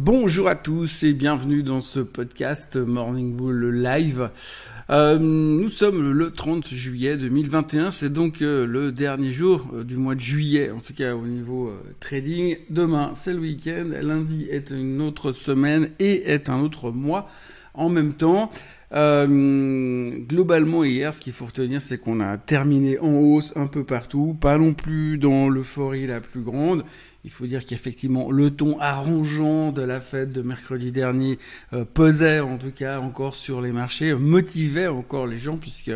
Bonjour à tous et bienvenue dans ce podcast Morning Bull Live. Euh, nous sommes le 30 juillet 2021, c'est donc euh, le dernier jour euh, du mois de juillet, en tout cas au niveau trading. Demain c'est le week-end, lundi est une autre semaine et est un autre mois en même temps. globalement hier, ce qu'il faut retenir, c'est qu'on a terminé en hausse un peu partout, pas non plus dans l'euphorie la plus grande. Il faut dire qu'effectivement, le ton arrangeant de la fête de mercredi dernier euh, pesait en tout cas encore sur les marchés, motivait encore les gens puisque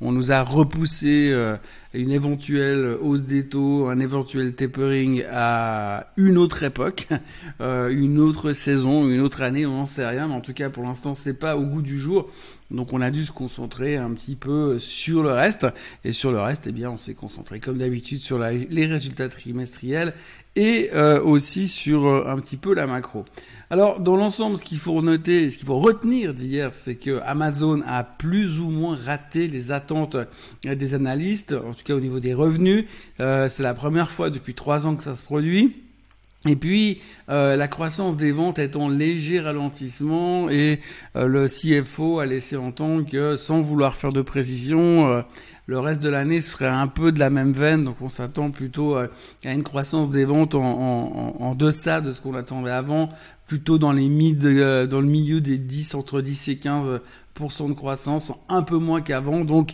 on nous a repoussé euh, une éventuelle hausse des taux, un éventuel tapering à une autre époque, euh, une autre saison, une autre année, on n'en sait rien, mais en tout cas pour l'instant c'est pas au goût du jour. Donc on a dû se concentrer un petit peu sur le reste. Et sur le reste, eh bien, on s'est concentré comme d'habitude sur les résultats trimestriels et euh, aussi sur euh, un petit peu la macro. Alors dans l'ensemble, ce qu'il faut noter, ce qu'il faut retenir d'hier, c'est que Amazon a plus ou moins raté les attentes des analystes, en tout cas au niveau des revenus. Euh, c'est la première fois depuis trois ans que ça se produit. Et puis, euh, la croissance des ventes est en léger ralentissement et euh, le CFO a laissé entendre que, sans vouloir faire de précision, euh, le reste de l'année serait un peu de la même veine. Donc, on s'attend plutôt à une croissance des ventes en, en, en deçà de ce qu'on attendait avant, plutôt dans les mid, dans le milieu des 10, entre 10 et 15 de croissance, un peu moins qu'avant. Donc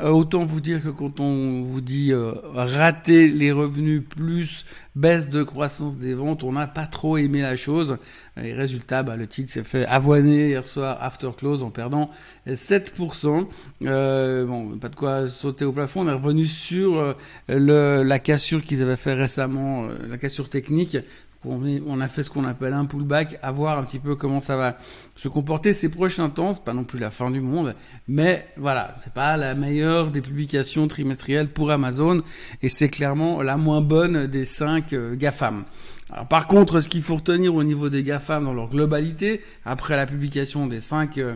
euh, autant vous dire que quand on vous dit euh, rater les revenus plus baisse de croissance des ventes, on n'a pas trop aimé la chose. Et résultat, bah, le titre s'est fait avoiner hier soir after close en perdant 7%. Euh, bon, pas de quoi sauter au plafond. On est revenu sur le, la cassure qu'ils avaient fait récemment, la cassure technique on a fait ce qu'on appelle un pullback, à voir un petit peu comment ça va se comporter ces prochains temps. C'est pas non plus la fin du monde, mais voilà, c'est pas la meilleure des publications trimestrielles pour Amazon et c'est clairement la moins bonne des cinq euh, GAFAM. Alors, par contre, ce qu'il faut retenir au niveau des GAFAM dans leur globalité, après la publication des cinq euh,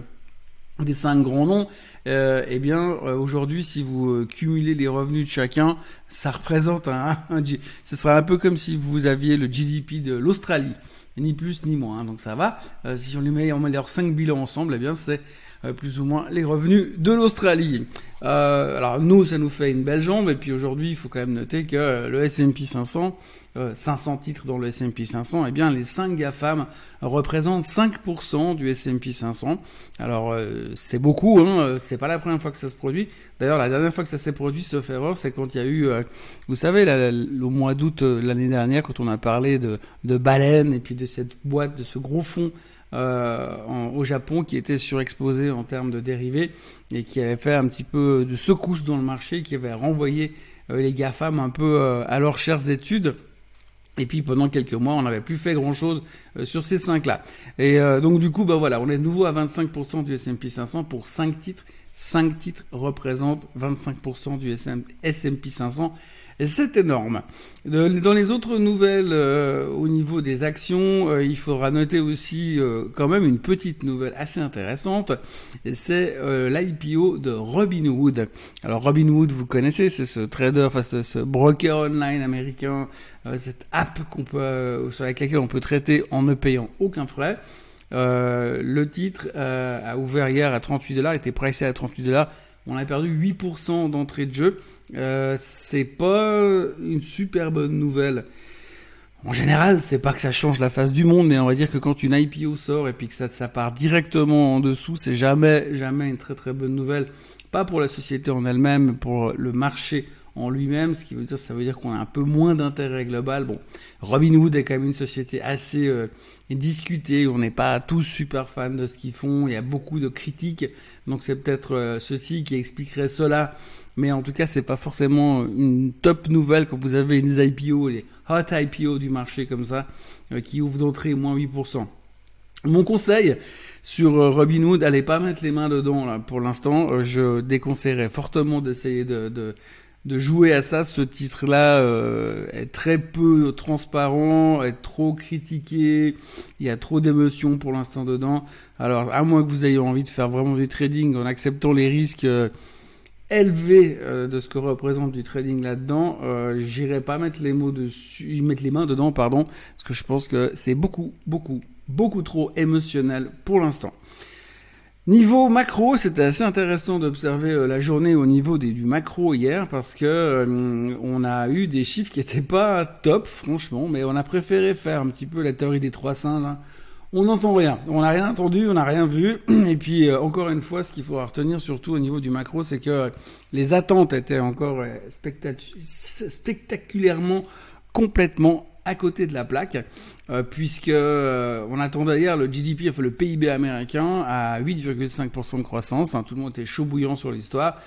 des cinq grands noms, euh, eh bien euh, aujourd'hui si vous euh, cumulez les revenus de chacun, ça représente un, ce sera un peu comme si vous aviez le GDP de l'Australie, ni plus ni moins, hein, donc ça va. si on les met, on met cinq bilans ensemble, eh bien c'est plus ou moins les revenus de l'Australie. alors nous, ça nous fait une belle jambe, et puis aujourd'hui, il faut quand même noter que le S&P 500 500 euh, titres dans le S&P 500, eh bien les 5 GAFAM représentent 5% du S&P 500. Alors euh, c'est beaucoup, hein, euh, c'est pas la première fois que ça se produit. D'ailleurs la dernière fois que ça s'est produit, sauf erreur, c'est quand il y a eu, vous savez, au mois d'août l'année dernière, quand on a parlé de, de baleines et puis de cette boîte, de ce gros fond au Japon qui était surexposé en termes de dérivés et qui avait fait un petit peu de secousse dans le marché, qui avait renvoyé les GAFAM un peu à leurs chères études. Et puis pendant quelques mois, on n'avait plus fait grand-chose euh, sur ces cinq-là. Et euh, donc du coup, bah voilà, on est de nouveau à 25% du S&P 500 pour 5 titres. 5 titres représentent 25% du S&P 500 et c'est énorme. Dans les autres nouvelles euh, au niveau des actions, euh, il faudra noter aussi euh, quand même une petite nouvelle assez intéressante. C'est l'IPO de Robinhood. Alors Robinhood, vous connaissez, c'est ce trader, enfin ce, broker online américain, cette app qu'on peut, sur laquelle on peut traiter en ne payant aucun frais. Le titre a ouvert hier à 38 dollars, était pricé à 38 dollars. On a perdu 8% d'entrée de jeu. Euh, c'est pas une super bonne nouvelle. En général, c'est pas que ça change la face du monde, mais on va dire que quand une IPO sort et puis que ça, ça part directement en dessous, c'est jamais, jamais une très très bonne nouvelle. Pas pour la société en elle-même, pour le marché en lui-même, ce qui veut dire, ça veut dire qu'on a un peu moins d'intérêt global. Bon, Robinhood est quand même une société assez euh, discutée, on n'est pas tous super fans de ce qu'ils font, il y a beaucoup de critiques, donc c'est peut-être euh, ceci qui expliquerait cela, mais en tout cas, c'est pas forcément une top nouvelle quand vous avez une IPO, les hot IPO du marché comme ça, euh, qui ouvrent d'entrée moins 8%. Mon conseil sur euh, Robinhood, allez pas mettre les mains dedans là pour l'instant. je déconseillerais fortement d'essayer de, de de jouer à ça. Ce titre-là euh, est très peu transparent, est trop critiqué. Il y a trop d'émotions pour l'instant dedans. Alors, à moins que vous ayez envie de faire vraiment du trading en acceptant les risques euh, élevé euh, de ce que représente du trading là-dedans. J'irai pas mettre les mots dessus, mettre les mains dedans, pardon, parce que je pense que c'est beaucoup, beaucoup, beaucoup trop émotionnel pour l'instant. Niveau macro, c'était assez intéressant d'observer euh, la journée au niveau du macro hier parce que euh, on a eu des chiffres qui étaient pas top, franchement, mais on a préféré faire un petit peu la théorie des trois singes. Hein. On n'entend rien, on n'a rien entendu, on n'a rien vu. Et puis euh, encore une fois, ce qu'il faudra retenir surtout au niveau du macro, c'est que les attentes étaient encore spectaculairement complètement à côté de la plaque, euh, puisque euh, on attendait hier le GDP, enfin le PIB américain, à 8,5% de croissance. Hein, tout le monde était chaud bouillant sur l'histoire.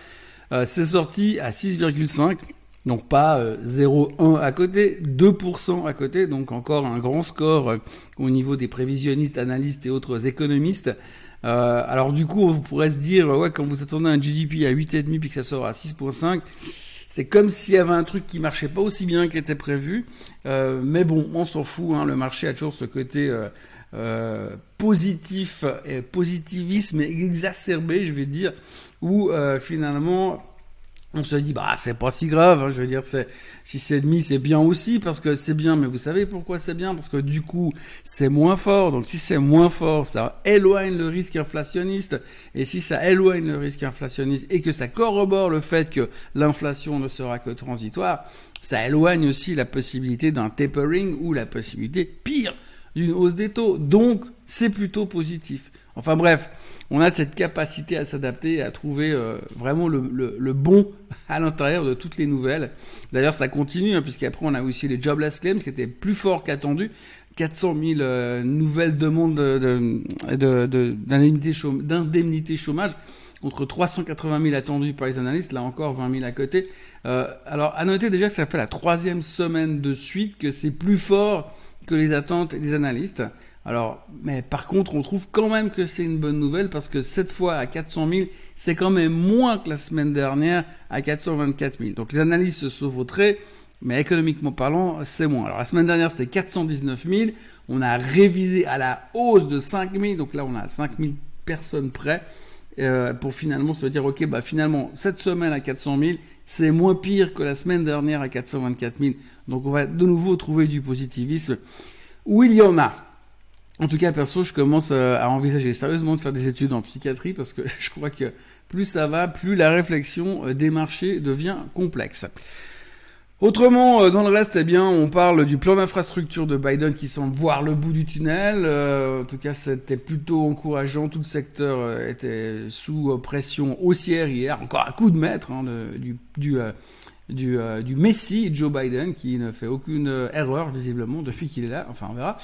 Euh, c'est sorti à 6,5%. Donc pas 0,1 à côté, 2% à côté, donc encore un grand score au niveau des prévisionnistes, analystes et autres économistes. alors du coup, on pourrait se dire, ouais, quand vous attendez un GDP à 8,5 puis que ça sort à 6,5, c'est comme s'il y avait un truc qui marchait pas aussi bien qu'était prévu. Euh, mais bon, on s'en fout. Hein, le marché a toujours ce côté euh, euh, positif, et positivisme exacerbé, je vais dire, où finalement on se dit bah c'est pas si grave hein, je veux dire c'est si c'est demi c'est bien aussi parce que c'est bien mais vous savez pourquoi c'est bien? Parce que du coup c'est moins fort. Donc si c'est moins fort ça éloigne le risque inflationniste. Et si ça éloigne le risque inflationniste et que ça corrobore le fait que l'inflation ne sera que transitoire ça éloigne aussi la possibilité d'un tapering ou la possibilité pire d'une hausse des taux. Donc c'est plutôt positif Enfin bref, on a cette capacité à s'adapter, à trouver euh, vraiment le, le, bon à l'intérieur de toutes les nouvelles. D'ailleurs, ça continue, hein, puisqu'après on a aussi les jobless claims qui étaient plus forts qu'attendu. 400 000 euh, nouvelles demandes d'indemnité de, chômage contre 380 000 attendus par les analystes, là encore 20 000 à côté. Euh, alors à noter déjà que ça fait la troisième semaine de suite que c'est plus fort que les attentes des analystes. Alors, mais par contre, on trouve quand même que c'est une bonne nouvelle parce que cette fois à 400 000, c'est quand même moins que la semaine dernière à 424 000. Donc les analyses se sauvauteraient, mais économiquement parlant, c'est moins. Alors la semaine dernière, c'était 419 000. On a révisé à la hausse de 5 000. Donc là, on a 5 000 personnes près. Euh, pour finalement se dire, ok, bah finalement, cette semaine à 400 000, c'est moins pire que la semaine dernière à 424 000. Donc on va de nouveau trouver du positivisme où il y en a? En tout cas, perso, je commence euh, à envisager sérieusement de faire des études en psychiatrie parce que je crois que plus ça va, plus la réflexion euh, des marchés devient complexe. Autrement, euh, dans le reste, eh bien, on parle du plan d'infrastructure de Biden qui semble voir le bout du tunnel. en tout cas, c'était plutôt encourageant. Tout le secteur était sous pression haussière hier. Encore un coup de maître hein, du, du, du, du Messi Joe Biden qui ne fait aucune erreur visiblement depuis qu'il est là. Enfin, on verra.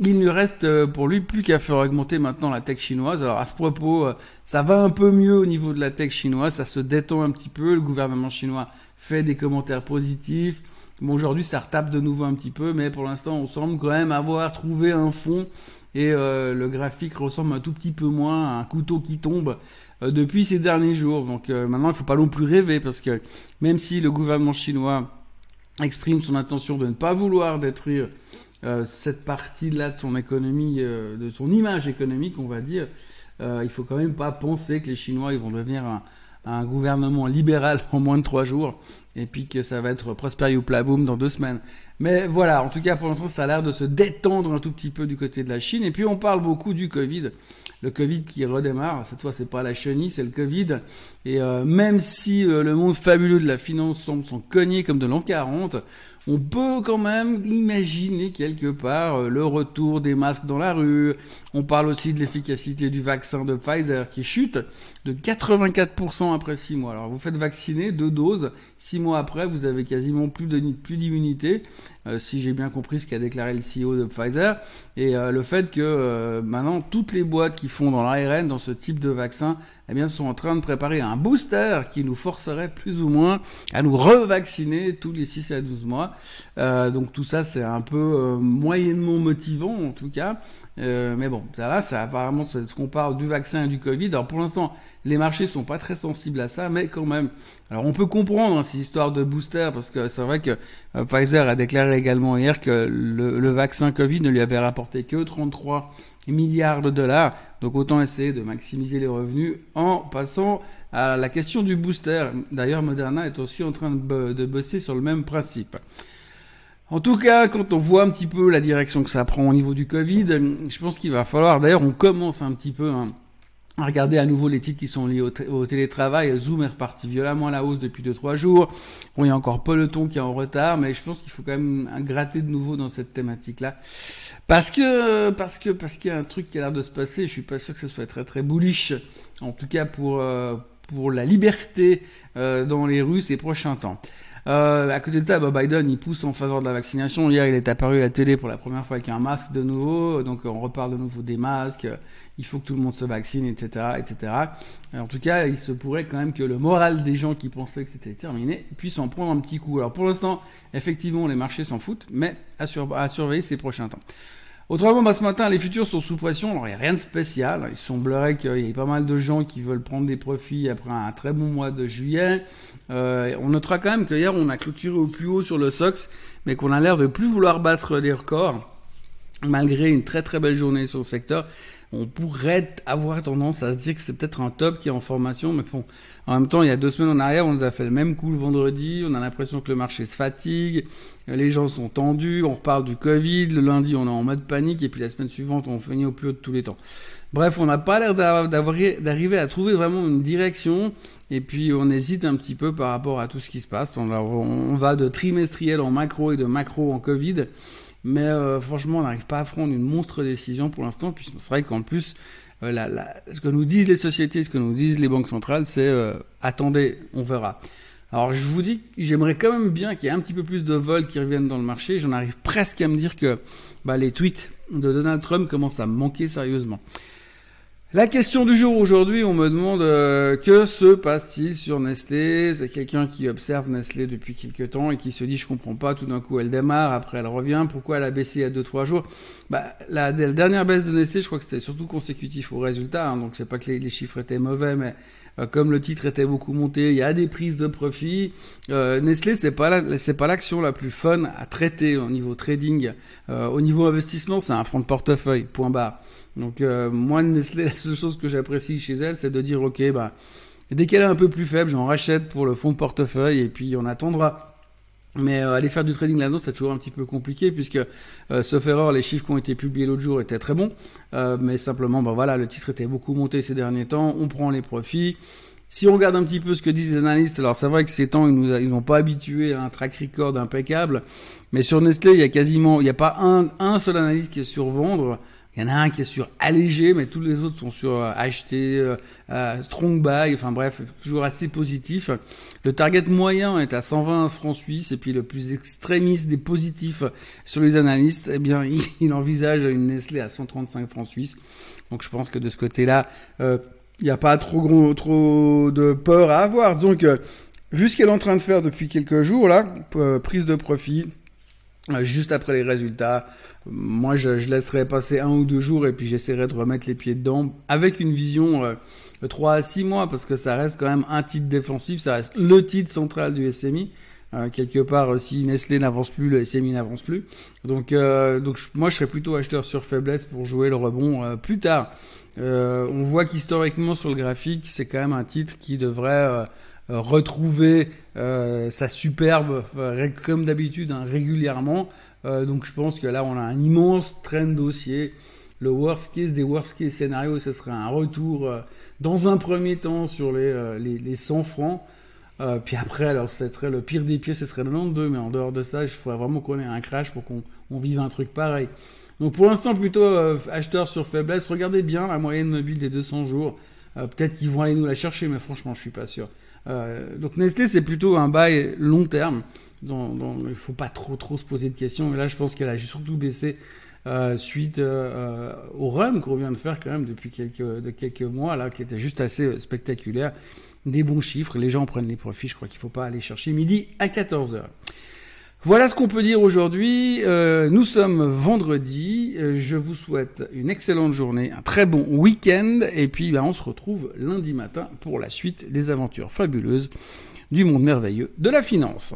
Il ne reste euh, pour lui plus qu'à faire augmenter maintenant la tech chinoise. Alors à ce propos, euh, ça va un peu mieux au niveau de la tech chinoise, ça se détend un petit peu. Le gouvernement chinois fait des commentaires positifs. Bon, aujourd'hui, ça retape de nouveau un petit peu, mais pour l'instant, on semble quand même avoir trouvé un fond et euh, le graphique ressemble un tout petit peu moins à un couteau qui tombe depuis ces derniers jours. Donc maintenant, il ne faut pas non plus rêver parce que même si le gouvernement chinois exprime son intention de ne pas vouloir détruire euh, cette partie-là de son économie, euh, de son image économique, on va dire, euh, il faut quand même pas penser que les Chinois vont devenir un, gouvernement libéral en moins de trois jours et puis que ça va être Prosper ou Plaboum dans deux semaines. Mais voilà, en tout cas pour l'instant ça a l'air de se détendre un tout petit peu du côté de la Chine. Et puis on parle beaucoup du Covid, le Covid qui redémarre. Cette fois c'est pas la chenille, c'est le Covid. Et même si le monde fabuleux de la finance semble s'en cogner comme de l'an 40, on peut quand même imaginer quelque part euh, le retour des masques dans la rue. On parle aussi de l'efficacité du vaccin de Pfizer qui chute de 84% après 6 mois. Alors vous faites vacciner deux doses, 6 mois après vous avez quasiment plus d'immunité, euh, si j'ai bien compris ce qu'a déclaré le CEO de Pfizer. Et euh, le fait que maintenant toutes les boîtes qui font dans l'ARN, dans ce type de vaccin, eh bien, sont en train de préparer un booster qui nous forcerait plus ou moins à nous revacciner tous les 6 à 12 mois. Euh, donc tout ça, c'est un peu euh, moyennement motivant en tout cas. Euh, mais bon, ça va, ça apparemment, c'est ce qu'on parle du vaccin et du Covid. Alors pour l'instant, les marchés sont pas très sensibles à ça, mais quand même. Alors on peut comprendre hein, ces histoires de booster parce que c'est vrai que Pfizer a déclaré également hier que le, le vaccin Covid ne lui avait rapporté que 33 milliards de dollars. Donc autant essayer de maximiser les revenus en passant à la question du booster. D'ailleurs, Moderna est aussi en train de bosser sur le même principe. En tout cas, quand on voit un petit peu la direction que ça prend au niveau du Covid, je pense qu'il va falloir, d'ailleurs on commence un petit peu hein, à regarder à nouveau les titres qui sont liés au, télétravail. Zoom est reparti violemment à la hausse depuis 2-3 jours. Bon, il y a encore Peloton qui est en retard, mais je pense qu'il faut quand même gratter de nouveau dans cette thématique-là. Parce que, parce que, parce qu'il y a un truc qui a l'air de se passer, je suis pas sûr que ce soit très très bullish, en tout cas pour, euh, pour la liberté euh, dans les rues ces prochains temps. Euh, à côté de ça, Biden, il pousse en faveur de la vaccination. Hier, il est apparu à la télé pour la première fois avec un masque de nouveau. Donc, on reparle de nouveau des masques. Il faut que tout le monde se vaccine, etc., etc. en tout cas, il se pourrait quand même que le moral des gens qui pensaient que c'était terminé puisse en prendre un petit coup. Alors, pour l'instant, effectivement, les marchés s'en foutent, mais à, surveiller ces prochains temps. Autrement, bah, ce matin, les futurs sont sous pression. Alors, il n'y a rien de spécial. Il semblerait qu'il y ait pas mal de gens qui veulent prendre des profits après un très bon mois de juillet. Euh, on notera quand même qu'hier, on a clôturé au plus haut sur le SOX, mais qu'on a l'air de plus vouloir battre des records, malgré une très très belle journée sur le secteur on pourrait avoir tendance à se dire que c'est peut-être un top qui est en formation, mais bon, en même temps, il y a deux semaines en arrière, on nous a fait le même coup le vendredi, on a l'impression que le marché se fatigue, les gens sont tendus, on reparle du Covid, le lundi on est en mode panique, et puis la semaine suivante on finit au plus haut de tous les temps. Bref, on n'a pas l'air d'arriver à trouver vraiment une direction, et puis on hésite un petit peu par rapport à tout ce qui se passe. on va de trimestriel en macro et de macro en Covid. Mais euh, franchement, on n'arrive pas à prendre une monstre décision pour l'instant. Puis c'est vrai qu'en plus, euh, ce que nous disent les sociétés, ce que nous disent les banques centrales, c'est euh, attendez, on verra. Alors je vous dis, j'aimerais quand même bien qu'il y ait un petit peu plus de vols qui reviennent dans le marché. J'en arrive presque à me dire que bah, les tweets de Donald Trump commencent à manquer sérieusement. La question du jour aujourd'hui, on me demande euh, que se passe-t-il sur Nestlé? C'est quelqu'un qui observe Nestlé depuis quelques temps et qui se dit je comprends pas, tout d'un coup elle démarre, après elle revient, pourquoi elle a baissé il y a 2-3 jours? Bah, la, dernière baisse de Nestlé, je crois que c'était surtout consécutif au résultat, hein, donc c'est pas que les, chiffres étaient mauvais, mais comme le titre était beaucoup monté, il y a des prises de profit. Euh, Nestlé, c'est pas c'est pas l'action la plus fun à traiter au niveau trading. au niveau investissement, c'est un fonds de portefeuille, point barre. Donc euh, moi, Nestlé, la seule chose que j'apprécie chez elle, c'est de dire, ok, bah, dès qu'elle est un peu plus faible, j'en rachète pour le fond de portefeuille et puis on attendra. Mais euh, aller faire du trading là-dedans, c'est toujours un petit peu compliqué puisque, euh, sauf erreur, les chiffres qui ont été publiés l'autre jour étaient très bons. Euh, mais simplement, bah voilà, le titre était beaucoup monté ces derniers temps. On prend les profits. Si on regarde un petit peu ce que disent les analystes, alors c'est vrai que ces temps, ils nous ils n'ont pas habitué à un track record impeccable. Mais sur Nestlé, il y a quasiment, il n'y a pas un, un seul analyste qui est sur vendre. Il y en a un qui est sur allégé, mais tous les autres sont sur euh, acheter, euh, euh, strong buy, enfin bref, toujours assez positif. Le target moyen est à 120 francs suisses, et puis le plus extrémiste des positifs sur les analystes, eh bien, il, envisage une Nestlé à 135 francs suisses. Donc je pense que de ce côté-là, il n'y a pas trop gros, trop de peur à avoir. Donc, vu ce qu'elle est en train de faire depuis quelques jours, là, prise de profit, juste après les résultats, moi, je, je, laisserai passer un ou deux jours et puis j'essaierai de remettre les pieds dedans avec une vision euh, 3 à 6 mois parce que ça reste quand même un titre défensif, ça reste le titre central du SMI. Euh, quelque part, euh, si Nestlé n'avance plus, le SMI n'avance plus. Donc, euh, donc moi, je serais plutôt acheteur sur faiblesse pour jouer le rebond euh, plus tard. on voit qu'historiquement, sur le graphique, c'est quand même un titre qui devrait retrouver sa superbe, comme d'habitude, hein, régulièrement. Euh, donc je pense que là, on a un immense train de dossier. Le worst case des worst case scénarios, ce serait un retour euh, dans un premier temps sur les, euh, les, les 100 francs. puis après, alors, ce serait le pire des pieds, ce serait le 92, mais en dehors de ça, il faudrait vraiment qu'on ait un crash pour qu'on on vive un truc pareil. Donc pour l'instant, plutôt acheteur sur faiblesse. Regardez bien la moyenne mobile des 200 jours. Peut-être qu'ils vont aller nous la chercher, mais franchement, je suis pas sûr. Donc Nestlé, c'est plutôt un bail long terme dont, il ne faut pas trop trop se poser de questions. Et là, je pense qu'elle a surtout baissé euh, suite euh, au run qu'on vient de faire quand même depuis quelques, de quelques mois, là, qui était juste assez spectaculaire. Des bons chiffres, les gens prennent les profits, je crois qu'il ne faut pas aller chercher midi à 14h. Voilà ce qu'on peut dire aujourd'hui. Euh, nous sommes vendredi. Je vous souhaite une excellente journée, un très bon week-end. Et puis, ben, on se retrouve lundi matin pour la suite des aventures fabuleuses du monde merveilleux de la finance.